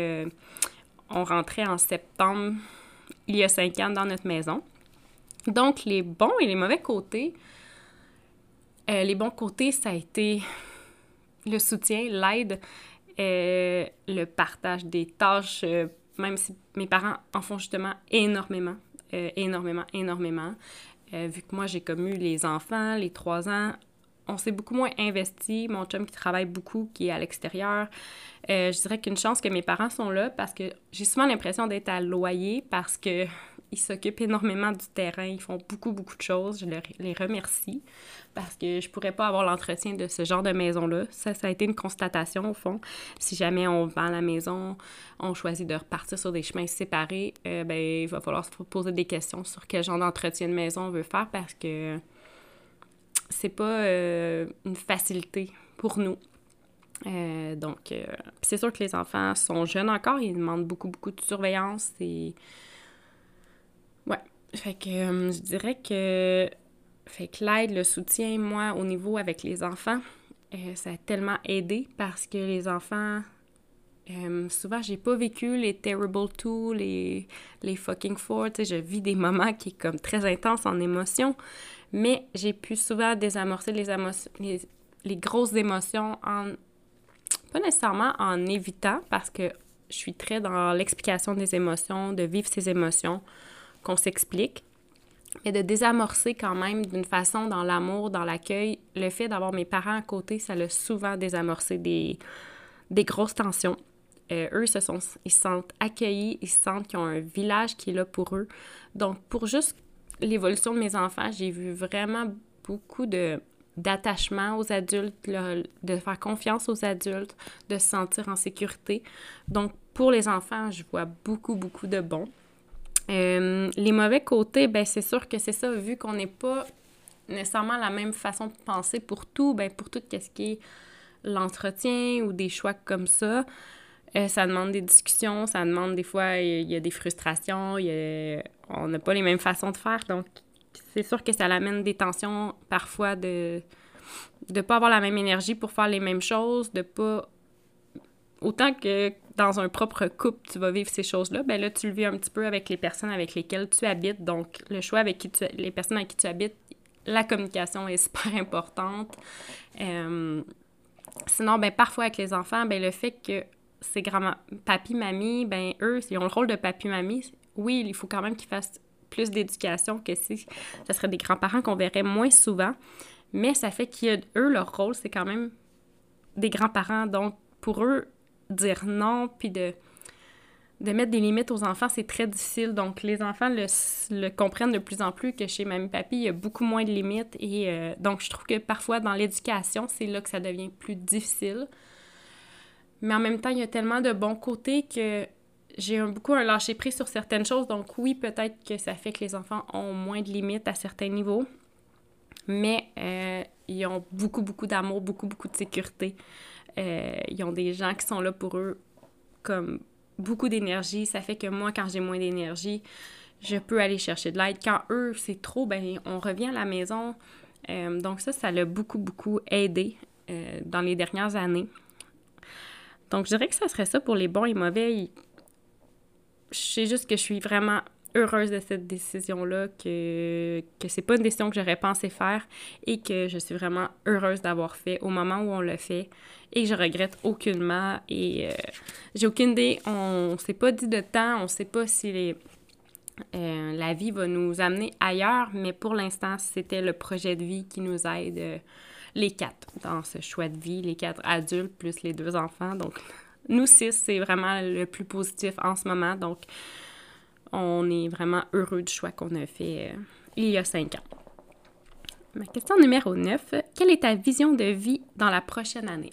on rentrait en septembre, il y a cinq ans, dans notre maison. Donc, les bons et les mauvais côtés, euh, les bons côtés, ça a été le soutien, l'aide, euh, le partage des tâches, euh, même si mes parents en font justement énormément, énormément, énormément. vu que moi, j'ai comme eu les enfants, les trois ans, on s'est beaucoup moins investi. Mon chum qui travaille beaucoup, qui est à l'extérieur. Euh, je dirais qu'une chance que mes parents sont là parce que j'ai souvent l'impression d'être à loyer parce que ils s'occupent énormément du terrain, ils font beaucoup, beaucoup de choses. Je les remercie parce que je pourrais pas avoir l'entretien de ce genre de maison-là. Ça, ça a été une constatation au fond. Si jamais on vend la maison, on choisit de repartir sur des chemins séparés, euh, ben, il va falloir se poser des questions sur quel genre d'entretien de maison on veut faire parce que c'est pas euh, une facilité pour nous. Euh, donc, c'est sûr que les enfants sont jeunes encore, ils demandent beaucoup, beaucoup de surveillance et... Fait que je dirais que... Fait que l'aide, le soutien, moi, au niveau avec les enfants, ça a tellement aidé parce que les enfants... souvent, j'ai pas vécu les terrible two, les, les fucking four, tu sais, je vis des moments qui sont comme très intenses en émotion, mais j'ai pu souvent désamorcer les, les, les grosses émotions en pas nécessairement en évitant, parce que je suis très dans l'explication des émotions, de vivre ces émotions, qu'on s'explique, mais de désamorcer quand même d'une façon dans l'amour, dans l'accueil. Le fait d'avoir mes parents à côté, ça l'a souvent désamorcé des, des grosses tensions. Euh, eux, se sont, ils se sentent accueillis, ils se sentent qu'ils ont un village qui est là pour eux. Donc, pour juste l'évolution de mes enfants, j'ai vu vraiment beaucoup de d'attachement aux adultes, de faire confiance aux adultes, de se sentir en sécurité. Donc, pour les enfants, je vois beaucoup, beaucoup de bons. Euh, les mauvais côtés, ben c'est sûr que c'est ça, vu qu'on n'est pas nécessairement la même façon de penser pour tout, ben pour tout ce qui est l'entretien ou des choix comme ça, Euh, ça demande des discussions, ça demande des fois, il y, a des frustrations, on n'a pas les mêmes façons de faire. Donc, c'est sûr que ça amène des tensions parfois de ne pas avoir la même énergie pour faire les mêmes choses, de pas. Autant que dans un propre couple, tu vas vivre ces choses-là, ben là, tu le vis un petit peu avec les personnes avec lesquelles tu habites. Donc, le choix avec qui tu, les personnes avec qui tu habites, la communication est super importante. Euh, sinon, ben parfois avec les enfants, ben le fait que ces grands papy, mamie, ben eux, ils ont le rôle de papy, mamie. Oui, il faut quand même qu'ils fassent plus d'éducation que si ce serait des grands-parents qu'on verrait moins souvent. Mais ça fait qu'eux, leur rôle, c'est quand même des grands-parents. Donc, pour eux, dire non, puis de, mettre des limites aux enfants, c'est très difficile. Donc, les enfants le, comprennent de plus en plus que chez mamie papy, il y a beaucoup moins de limites. Et euh, donc, je trouve que parfois, dans l'éducation, c'est là que ça devient plus difficile. Mais en même temps, il y a tellement de bons côtés que j'ai beaucoup un lâcher-prise sur certaines choses. Donc oui, peut-être que ça fait que les enfants ont moins de limites à certains niveaux. Mais euh, ils ont beaucoup, beaucoup d'amour, beaucoup, beaucoup de sécurité. Euh, ils ont des gens qui sont là pour eux comme beaucoup d'énergie. Ça fait que moi, quand j'ai moins d'énergie, je peux aller chercher de l'aide. Quand eux, c'est trop, ben on revient à la maison. Euh, donc ça, ça l'a beaucoup, beaucoup aidé dans les dernières années. Donc, je dirais que ça serait ça pour les bons et mauvais. Je sais juste que je suis vraiment heureuse de cette décision-là, que, que c'est pas une décision que j'aurais pensé faire et que je suis vraiment heureuse d'avoir fait au moment où on l'a fait et que je regrette aucunement et euh, j'ai aucune idée, on s'est pas dit de temps, on sait pas si euh, la vie va nous amener ailleurs, mais pour l'instant, c'était le projet de vie qui nous aide euh, les quatre dans ce choix de vie, les quatre adultes plus les deux enfants. Donc, nous six, c'est vraiment le plus positif en ce moment. Donc, on est vraiment heureux du choix qu'on a fait euh, il y a cinq ans. Ma question numéro 9. Quelle est ta vision de vie dans la prochaine année?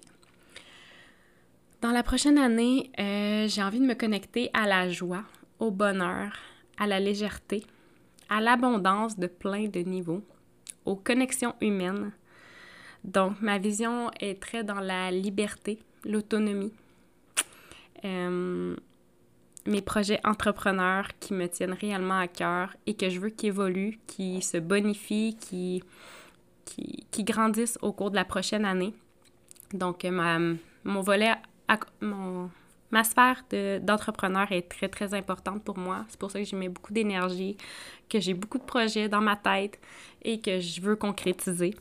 Dans la prochaine année, euh, j'ai envie de me connecter à la joie, au bonheur, à la légèreté, à l'abondance de plein de niveaux, aux connexions humaines, donc, ma vision est très dans la liberté, l'autonomie. Euh, mes projets entrepreneurs qui me tiennent réellement à cœur et que je veux qu'ils évoluent, qui se bonifient, qui, qui, grandissent au cours de la prochaine année. Donc, ma, mon volet, mon, ma sphère d'entrepreneur est très, très importante pour moi. C'est pour ça que j'y mets beaucoup d'énergie, que j'ai beaucoup de projets dans ma tête et que je veux concrétiser.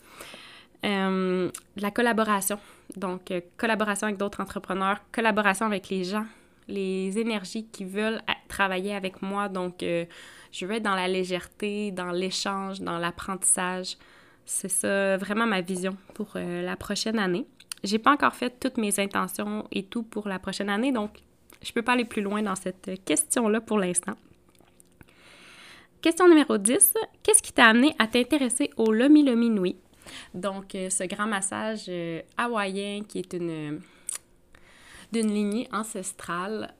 Euh, la collaboration. Donc, euh, collaboration avec d'autres entrepreneurs, collaboration avec les gens, les énergies qui veulent travailler avec moi. Donc, euh, je veux être dans la légèreté, dans l'échange, dans l'apprentissage. C'est ça vraiment ma vision pour la prochaine année. J'ai pas encore fait toutes mes intentions et tout pour la prochaine année, donc je peux pas aller plus loin dans cette question-là pour l'instant. Question numéro 10. Qu'est-ce qui t'a amené à t'intéresser au Lomi Lomi Nui? Donc, euh, ce grand massage euh, hawaïen qui est une d'une lignée ancestrale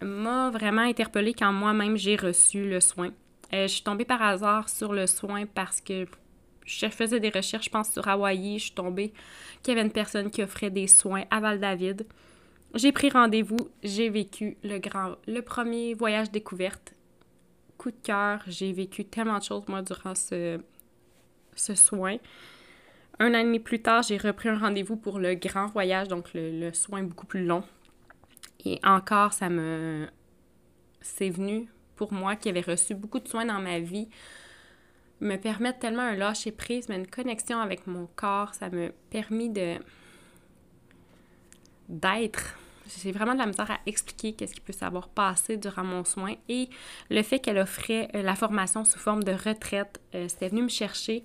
m'a vraiment interpellée quand moi-même j'ai reçu le soin. Euh, je suis tombée par hasard sur le soin parce que je faisais des recherches, je pense, sur Hawaï. Je suis tombée qu'il y avait une personne qui offrait des soins à Val-David. J'ai pris rendez-vous, j'ai vécu le grand, le premier voyage découverte. Coup de cœur, j'ai vécu tellement de choses, moi, durant ce, ce soin. Un an et demi plus tard, j'ai repris un rendez-vous pour le grand voyage, donc le, soin beaucoup plus long. Et encore, ça me. C'est venu pour moi qui avait reçu beaucoup de soins dans ma vie, me permettre tellement un lâcher prise, mais une connexion avec mon corps. Ça m'a permis de. d'être j'ai vraiment de la misère à expliquer qu'est-ce qui peut s'avoir passé durant mon soin et le fait qu'elle offrait euh, la formation sous forme de retraite, euh, c'était venu me chercher.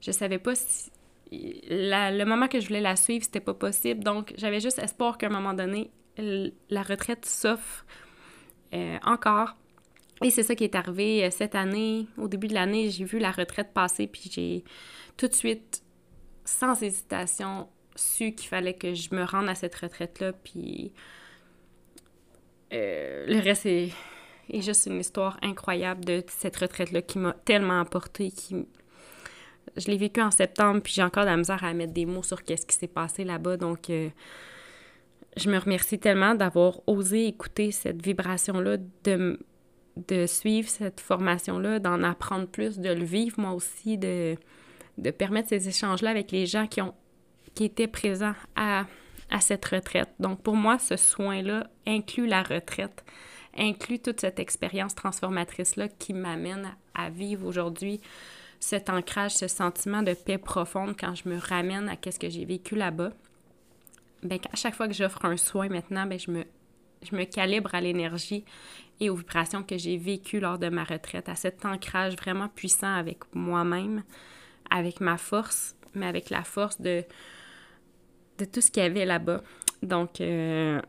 Je savais pas si le moment que je voulais la suivre, c'était pas possible. Donc, j'avais juste espoir qu'à un moment donné, la retraite s'offre euh, encore. Et c'est ça qui est arrivé cette année. Au début de l'année, j'ai vu la retraite passer, puis j'ai tout de suite, sans hésitation, su qu'il fallait que je me rende à cette retraite-là, puis euh, le reste est, juste une histoire incroyable de cette retraite-là qui m'a tellement apporté, qui... Je l'ai vécu en septembre, puis j'ai encore de la misère à mettre des mots sur qu'est-ce qui s'est passé là-bas, donc... Euh, je me remercie tellement d'avoir osé écouter cette vibration-là, de, de suivre cette formation-là, d'en apprendre plus, de le vivre moi aussi, de, de permettre ces échanges-là avec les gens qui, ont, qui étaient présents à, à cette retraite. Donc pour moi, ce soin-là inclut la retraite, inclut toute cette expérience transformatrice-là qui m'amène à vivre aujourd'hui cet ancrage, ce sentiment de paix profonde quand je me ramène à ce que j'ai vécu là-bas. Bien, à chaque fois que j'offre un soin maintenant, bien, je, me, calibre à l'énergie et aux vibrations que j'ai vécues lors de ma retraite, à cet ancrage vraiment puissant avec moi-même, avec ma force, mais avec la force de, tout ce qu'il y avait là-bas. Donc, euh,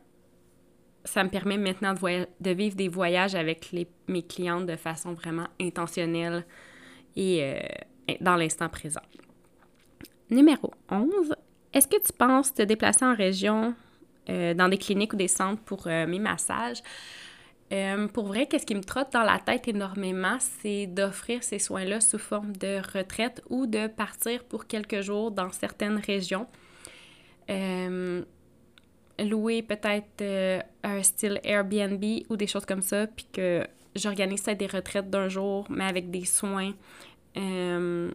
ça me permet maintenant de, vivre des voyages avec mes clientes de façon vraiment intentionnelle et euh, dans l'instant présent. Numéro 11. Est-ce que tu penses te déplacer en région, euh, dans des cliniques ou des centres pour mes massages? pour vrai, qu'est-ce qui me trotte dans la tête énormément, c'est d'offrir ces soins-là sous forme de retraite ou de partir pour quelques jours dans certaines régions. Euh, louer peut-être euh, un style Airbnb ou des choses comme ça, puis que j'organise ça des retraites d'un jour, mais avec des soins. Euh,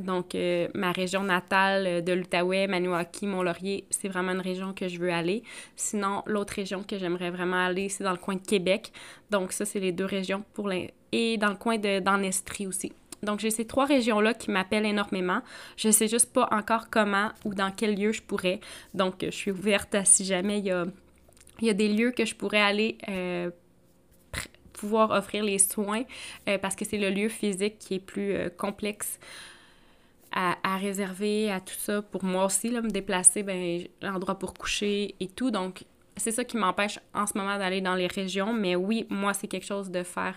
donc, ma région natale de l'Outaouais, Maniwaki, Mont-Laurier, c'est vraiment une région que je veux aller. Sinon, l'autre région que j'aimerais vraiment aller, c'est dans le coin de Québec. Donc, ça, c'est les deux régions pour les... Et dans le coin de aussi. Donc, j'ai ces trois régions-là qui m'appellent énormément. Je ne sais juste pas encore comment ou dans quel lieu je pourrais. Donc, je suis ouverte à si jamais il y a, y a des lieux que je pourrais aller euh, pouvoir offrir les soins euh, parce que c'est le lieu physique qui est plus euh, complexe à, à, réserver, à tout ça. Pour moi aussi, là, me déplacer, ben, l'endroit pour coucher et tout. Donc, c'est ça qui m'empêche en ce moment d'aller dans les régions. Mais oui, moi, c'est quelque chose de faire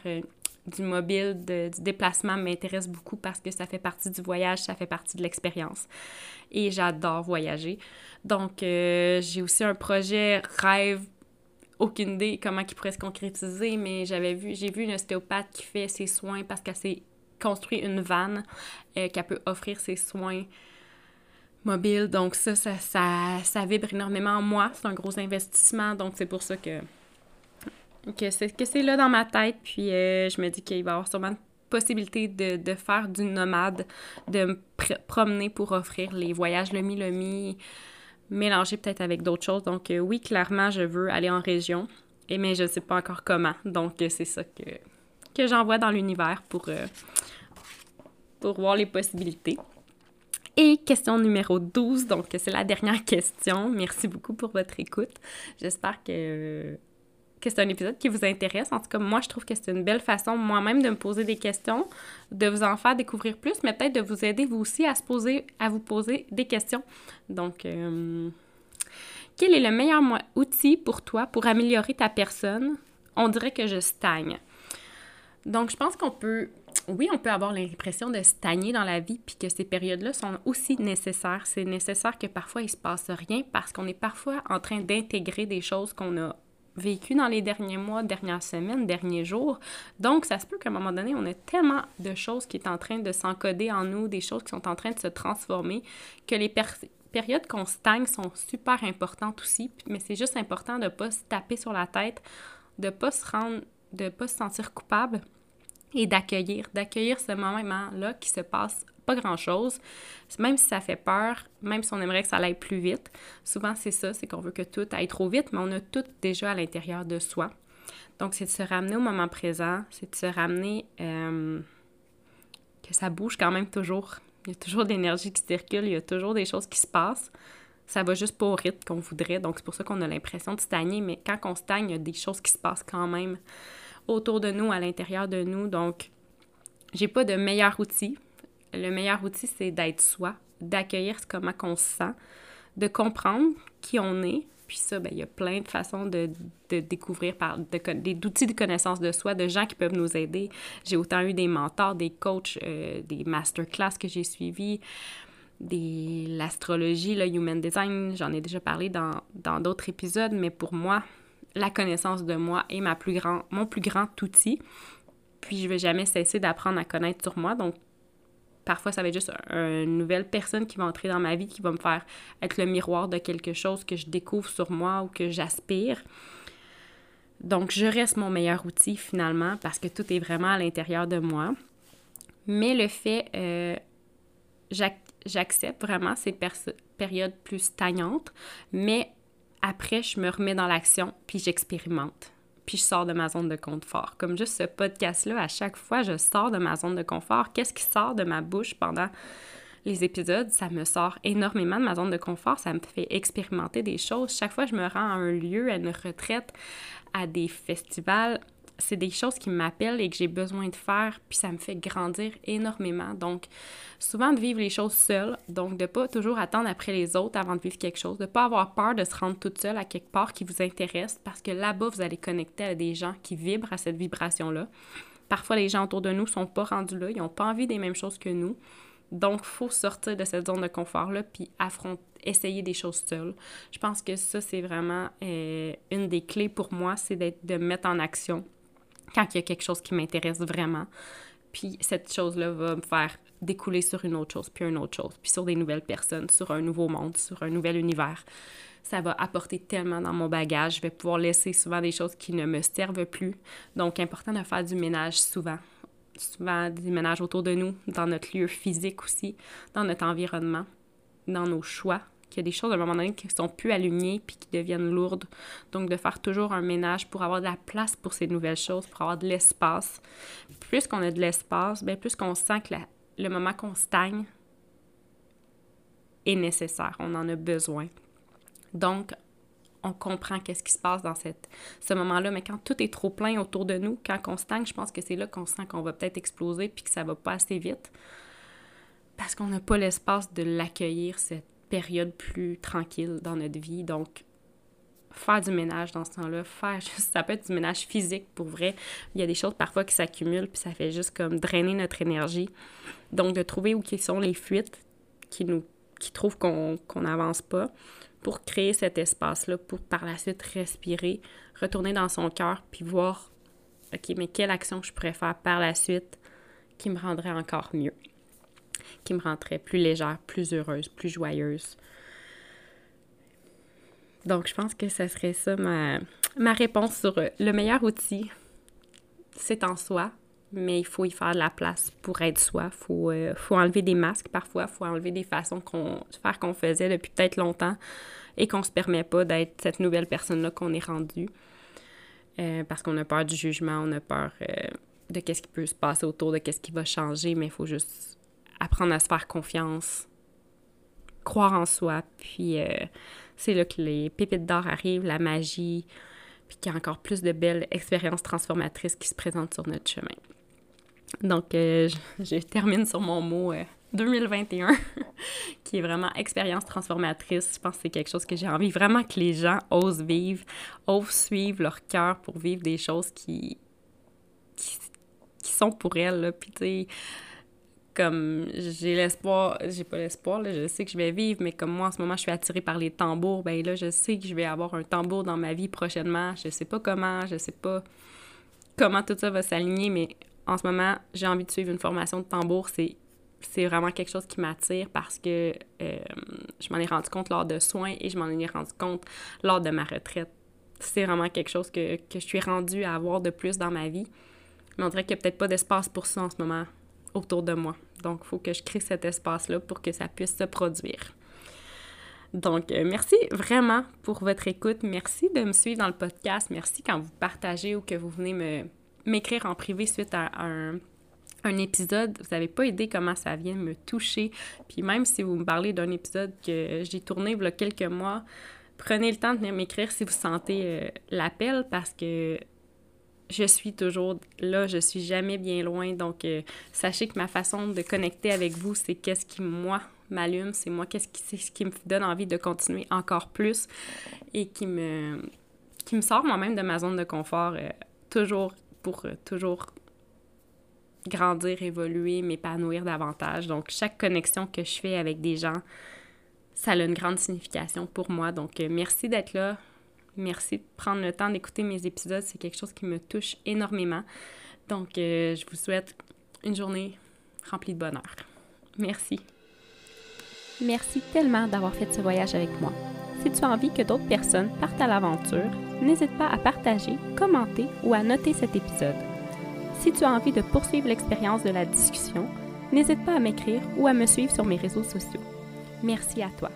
du mobile, du déplacement m'intéresse beaucoup parce que ça fait partie du voyage, ça fait partie de l'expérience. Et j'adore voyager. Donc, euh, j'ai aussi un projet rêve, aucune idée comment il pourrait se concrétiser, mais j'avais vu, j'ai vu une ostéopathe qui fait ses soins parce qu'elle s'est construit une vanne euh, qu'elle peut offrir ses soins mobiles. Donc ça ça, ça, vibre énormément en moi. C'est un gros investissement, donc c'est pour ça que que c'est, là dans ma tête. Puis euh, je me dis qu'il va y avoir sûrement une possibilité de, de faire du nomade, de me promener pour offrir les voyages le mi mélangé peut-être avec d'autres choses. Donc euh, oui, clairement, je veux aller en région, et, mais je ne sais pas encore comment. Donc euh, c'est ça que, que j'envoie dans l'univers pour, pour voir les possibilités. Et question numéro 12, donc c'est la dernière question. Merci beaucoup pour votre écoute. J'espère que que c'est un épisode qui vous intéresse. En tout cas, moi, je trouve que c'est une belle façon moi-même de me poser des questions, de vous en faire découvrir plus, mais peut-être de vous aider vous aussi à se poser, à vous poser des questions. Donc, euh, quel est le meilleur outil pour toi pour améliorer ta personne? On dirait que je stagne. Donc, je pense qu'on peut, oui, on peut avoir l'impression de stagner dans la vie, puis que ces périodes-là sont aussi nécessaires. C'est nécessaire que parfois il se passe rien parce qu'on est parfois en train d'intégrer des choses qu'on a vécu dans les derniers mois, dernières semaines, derniers jours. Donc, ça se peut qu'à un moment donné, on ait tellement de choses qui sont en train de s'encoder en nous, des choses qui sont en train de se transformer, que les périodes qu'on stagne sont super importantes aussi. Mais c'est juste important de ne pas se taper sur la tête, de ne pas se rendre, de pas se sentir coupable et d'accueillir, d'accueillir ce moment-là qui se passe pas grand-chose. Même si ça fait peur, même si on aimerait que ça aille plus vite, souvent c'est ça, c'est qu'on veut que tout aille trop vite, mais on a tout déjà à l'intérieur de soi. Donc, c'est de se ramener au moment présent, c'est de se ramener euh, que ça bouge quand même toujours. Il y a toujours de l'énergie qui circule, il y a toujours des choses qui se passent. Ça va juste pas au rythme qu'on voudrait, donc c'est pour ça qu'on a l'impression de stagner, mais quand on stagne, il y a des choses qui se passent quand même autour de nous, à l'intérieur de nous. Donc, j'ai pas de meilleur outil le meilleur outil, c'est d'être soi, d'accueillir comment on se sent, de comprendre qui on est. Puis ça, ben, il y a plein de façons de, découvrir par d'outils de connaissance de soi, de gens qui peuvent nous aider. J'ai autant eu des mentors, des coachs, euh, des masterclass que j'ai suivis, des l'astrologie, le human design, j'en ai déjà parlé dans d'autres épisodes, mais pour moi, la connaissance de moi est ma plus grand, mon plus grand outil. Puis je vais jamais cesser d'apprendre à connaître sur moi. Donc Parfois, ça va être juste une nouvelle personne qui va entrer dans ma vie, qui va me faire être le miroir de quelque chose que je découvre sur moi ou que j'aspire. Donc, je reste mon meilleur outil finalement parce que tout est vraiment à l'intérieur de moi. Mais le fait, euh, j'accepte vraiment ces périodes plus stagnantes, mais après, je me remets dans l'action, puis j'expérimente. Puis je sors de ma zone de confort. Comme juste ce podcast-là, à chaque fois, je sors de ma zone de confort. Qu'est-ce qui sort de ma bouche pendant les épisodes? Ça me sort énormément de ma zone de confort. Ça me fait expérimenter des choses. Chaque fois, je me rends à un lieu, à une retraite, à des festivals, c'est des choses qui m'appellent et que j'ai besoin de faire, puis ça me fait grandir énormément. Donc, souvent de vivre les choses seule, donc de pas toujours attendre après les autres avant de vivre quelque chose, de pas avoir peur de se rendre toute seule à quelque part qui vous intéresse, parce que là-bas, vous allez connecter à des gens qui vibrent à cette vibration-là. Parfois, les gens autour de nous sont pas rendus là, ils n'ont pas envie des mêmes choses que nous. Donc, faut sortir de cette zone de confort-là, puis affronter, essayer des choses seules. Je pense que ça, c'est vraiment euh, une des clés pour moi, c'est de mettre en action quand il y a quelque chose qui m'intéresse vraiment. Puis cette chose-là va me faire découler sur une autre chose, puis une autre chose, puis sur des nouvelles personnes, sur un nouveau monde, sur un nouvel univers. Ça va apporter tellement dans mon bagage. Je vais pouvoir laisser souvent des choses qui ne me servent plus. Donc, important de faire du ménage souvent. Souvent, du ménage autour de nous, dans notre lieu physique aussi, dans notre environnement, dans nos choix, qu'il y a des choses à un moment donné qui sont plus alignées puis qui deviennent lourdes. Donc, de faire toujours un ménage pour avoir de la place pour ces nouvelles choses, pour avoir de l'espace. Plus qu'on a de l'espace, bien plus qu'on sent que le moment qu'on stagne est nécessaire, on en a besoin. Donc, on comprend qu'est-ce qui se passe dans cette, ce moment-là. Mais quand tout est trop plein autour de nous, quand on stagne, je pense que c'est là qu'on sent qu'on va peut-être exploser puis que ça va pas assez vite. Parce qu'on n'a pas l'espace de l'accueillir, cette période plus tranquille dans notre vie. Donc, faire du ménage dans ce temps-là, faire juste, ça peut être du ménage physique pour vrai. Il y a des choses parfois qui s'accumulent, puis ça fait juste comme drainer notre énergie. Donc, de trouver où sont les fuites qui nous qui trouvent qu'on n'avance pas pour créer cet espace-là, pour par la suite respirer, retourner dans son cœur, puis voir, OK, mais quelle action je pourrais faire par la suite qui me rendrait encore mieux qui me rendrait plus légère, plus heureuse, plus joyeuse. Donc, je pense que ce serait ça ma, ma réponse sur euh, le meilleur outil. C'est en soi, mais il faut y faire de la place pour être soi. Il faut, euh, faut, enlever des masques parfois, il faut enlever des façons qu'on faire qu'on faisait depuis peut-être longtemps et qu'on se permet pas d'être cette nouvelle personne-là qu'on est rendu. Euh, parce qu'on a peur du jugement, on a peur de qu'est-ce qui peut se passer autour, de qu'est-ce qui va changer, mais il faut juste apprendre à se faire confiance, croire en soi, puis euh, c'est là que les pépites d'or arrivent, la magie, puis qu'il y a encore plus de belles expériences transformatrices qui se présentent sur notre chemin. Donc, euh, je, termine sur mon mot 2021, euh, qui est vraiment expérience transformatrice. Je pense que c'est quelque chose que j'ai envie vraiment que les gens osent vivre, osent suivre leur cœur pour vivre des choses qui, sont pour elles. Là. Puis, tu comme j'ai l'espoir, j'ai pas l'espoir, je sais que je vais vivre, mais comme moi en ce moment je suis attirée par les tambours, ben là je sais que je vais avoir un tambour dans ma vie prochainement. Je sais pas comment, je sais pas comment tout ça va s'aligner, mais en ce moment j'ai envie de suivre une formation de tambour. C'est c'est vraiment quelque chose qui m'attire parce que euh, je m'en ai rendu compte lors de soins et je m'en ai rendu compte lors de ma retraite. C'est vraiment quelque chose que, que je suis rendue à avoir de plus dans ma vie. Mais on dirait qu'il n'y a peut-être pas d'espace pour ça en ce moment autour de moi. Donc, il faut que je crée cet espace-là pour que ça puisse se produire. Donc, euh, merci vraiment pour votre écoute. Merci de me suivre dans le podcast. Merci quand vous partagez ou que vous venez me, m'écrire en privé suite à un, épisode. Vous n'avez pas idée comment ça vient me toucher. Puis même si vous me parlez d'un épisode que j'ai tourné il y a quelques mois, prenez le temps de venir m'écrire si vous sentez euh, l'appel parce que je suis toujours là, je suis jamais bien loin. Donc, euh, sachez que ma façon de connecter avec vous, c'est qu'est-ce qui, moi, m'allume, c'est moi, ce qui me donne envie de continuer encore plus et qui me, qui me sort moi-même de ma zone de confort, euh, toujours pour euh, toujours grandir, évoluer, m'épanouir davantage. Donc, chaque connexion que je fais avec des gens, ça a une grande signification pour moi. Donc, merci d'être là. Merci de prendre le temps d'écouter mes épisodes. C'est quelque chose qui me touche énormément. Donc, euh, je vous souhaite une journée remplie de bonheur. Merci. Merci tellement d'avoir fait ce voyage avec moi. Si tu as envie que d'autres personnes partent à l'aventure, n'hésite pas à partager, commenter ou à noter cet épisode. Si tu as envie de poursuivre l'expérience de la discussion, n'hésite pas à m'écrire ou à me suivre sur mes réseaux sociaux. Merci à toi.